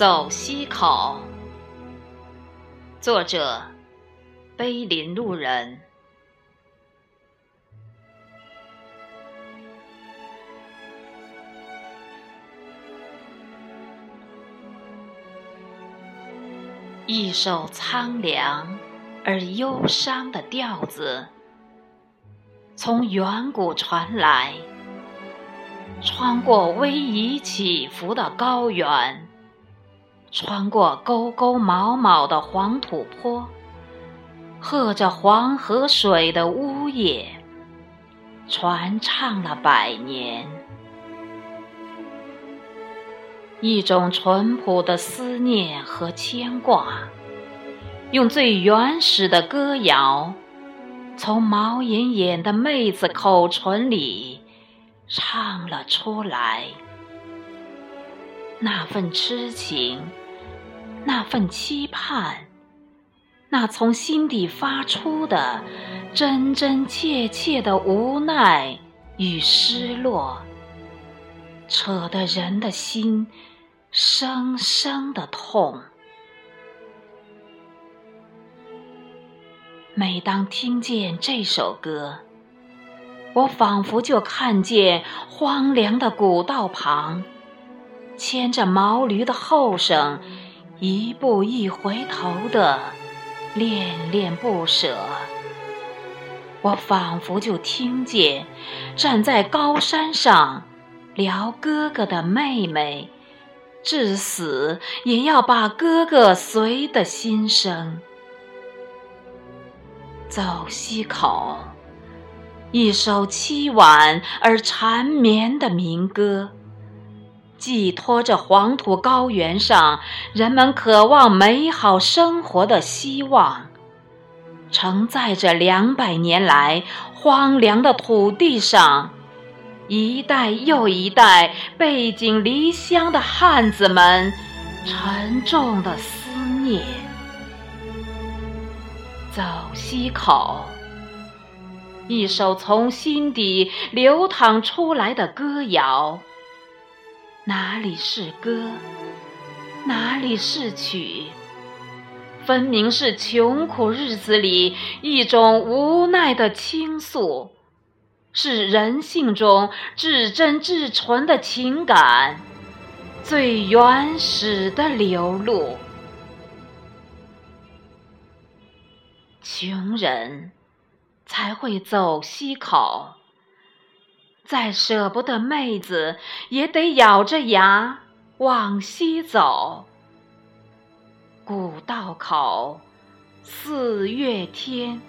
走西口，作者：碑林路人。一首苍凉而忧伤的调子，从远古传来，穿过逶迤起伏的高原，穿过沟沟毛毛的黄土坡，和着黄河水的呜咽，传唱了百年。一种淳朴的思念和牵挂，用最原始的歌谣，从毛眼眼的妹子口唇里唱了出来。那份痴情，那份期盼，那从心底发出的真真切切的无奈与失落，扯得人的心。生生的痛。每当听见这首歌，我仿佛就看见荒凉的古道旁，牵着毛驴的后生，一步一回头的恋恋不舍。我仿佛就听见站在高山上聊哥哥的妹妹。至死也要把哥哥随的心声。走西口，一首凄婉而缠绵的民歌，寄托着黄土高原上人们渴望美好生活的希望，承载着两百年来荒凉的土地上。一代又一代背井离乡的汉子们，沉重的思念。走西口，一首从心底流淌出来的歌谣。哪里是歌？哪里是曲？分明是穷苦日子里一种无奈的倾诉。是人性中至真至纯的情感，最原始的流露。穷人才会走西口，再舍不得妹子，也得咬着牙往西走。古道口，四月天。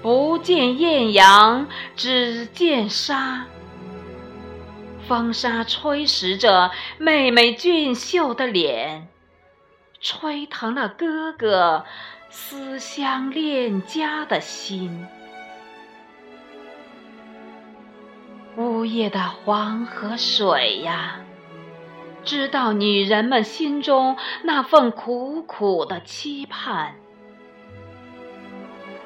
不见艳阳，只见沙。风沙吹蚀着妹妹俊秀的脸，吹疼了哥哥思乡恋家的心。呜咽的黄河水呀，知道女人们心中那份苦苦的期盼。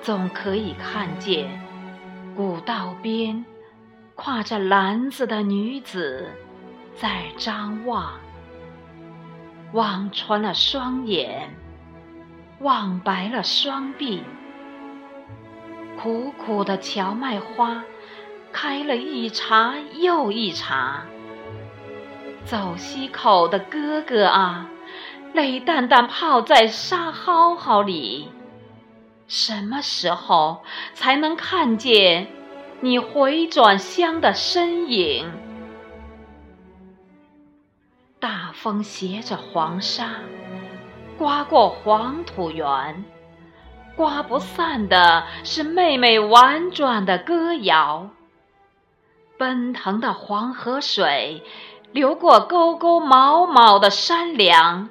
总可以看见古道边挎着篮子的女子在张望，望穿了双眼，望白了双臂。苦苦的荞麦花开了一茬又一茬。走西口的哥哥啊，泪蛋蛋泡在沙蒿蒿里。什么时候才能看见你回转乡的身影？大风携着黄沙，刮过黄土原，刮不散的是妹妹婉转的歌谣。奔腾的黄河水，流过沟沟毛毛的山梁。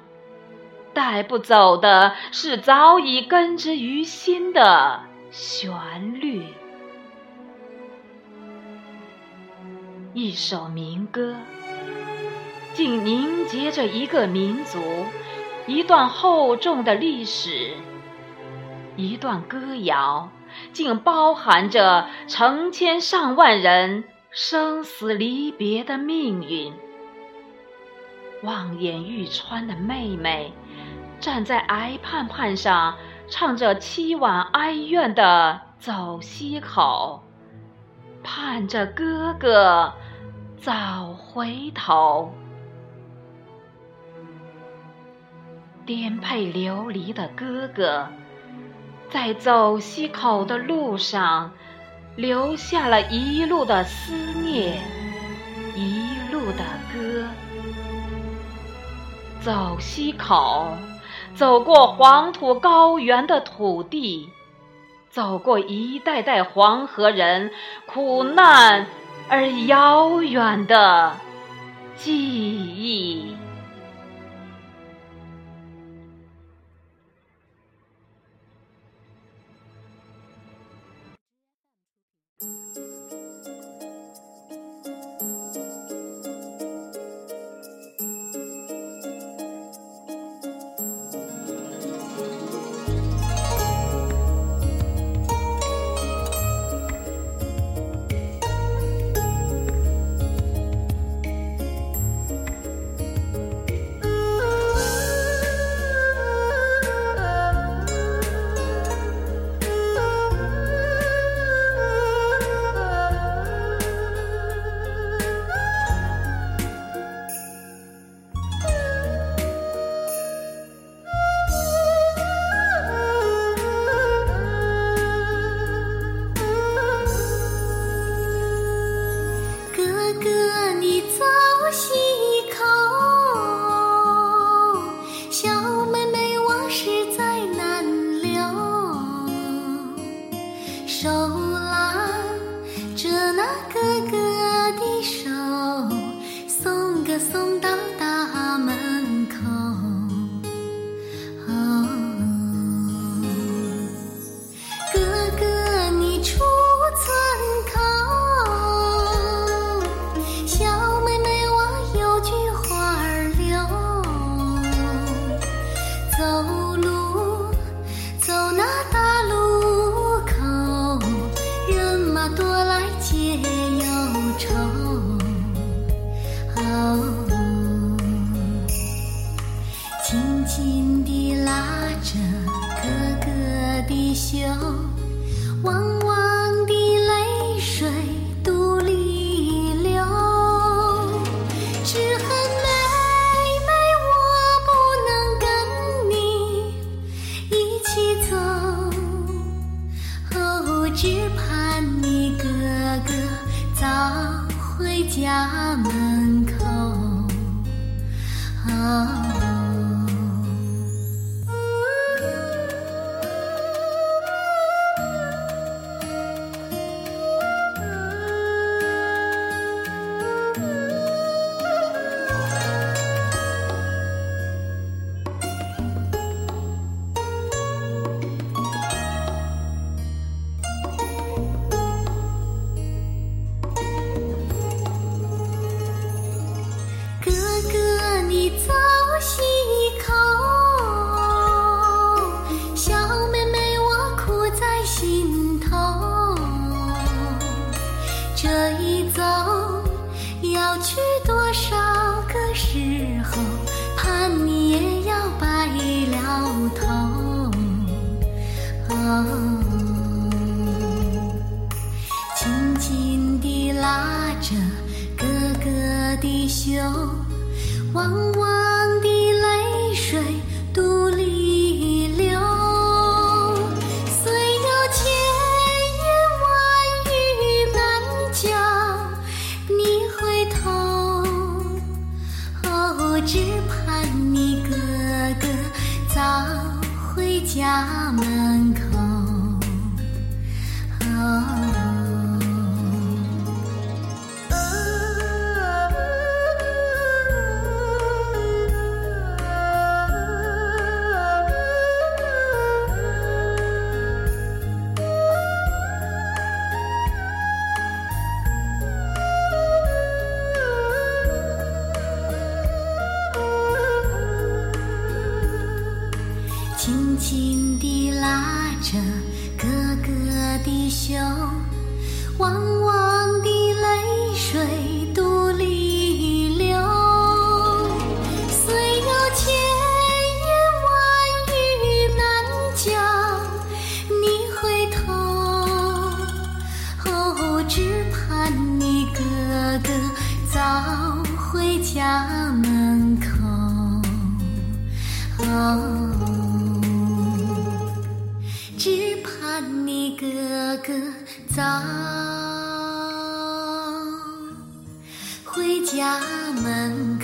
带不走的是早已根植于心的旋律。一首民歌，竟凝结着一个民族，一段厚重的历史；一段歌谣，竟包含着成千上万人生死离别的命运。望眼欲穿的妹妹，站在矮盼盼上，唱着凄婉哀怨的走西口，盼着哥哥早回头。颠沛流离的哥哥，在走西口的路上，留下了一路的思念，一路的歌。走西口，走过黄土高原的土地，走过一代代黄河人苦难而遥远的记忆。袖，汪汪的泪水肚里流。只恨妹妹我不能跟你一起走，哦，只盼你哥哥早回家门口。啊。着哥哥的袖汪汪的泪水独立流，虽有千言万语难讲，你回头，哦，只盼你哥哥早回家门？泪流，虽有千言万语难叫你回头，哦，只盼你哥哥早回家门口，哦，只盼你哥哥早。家门。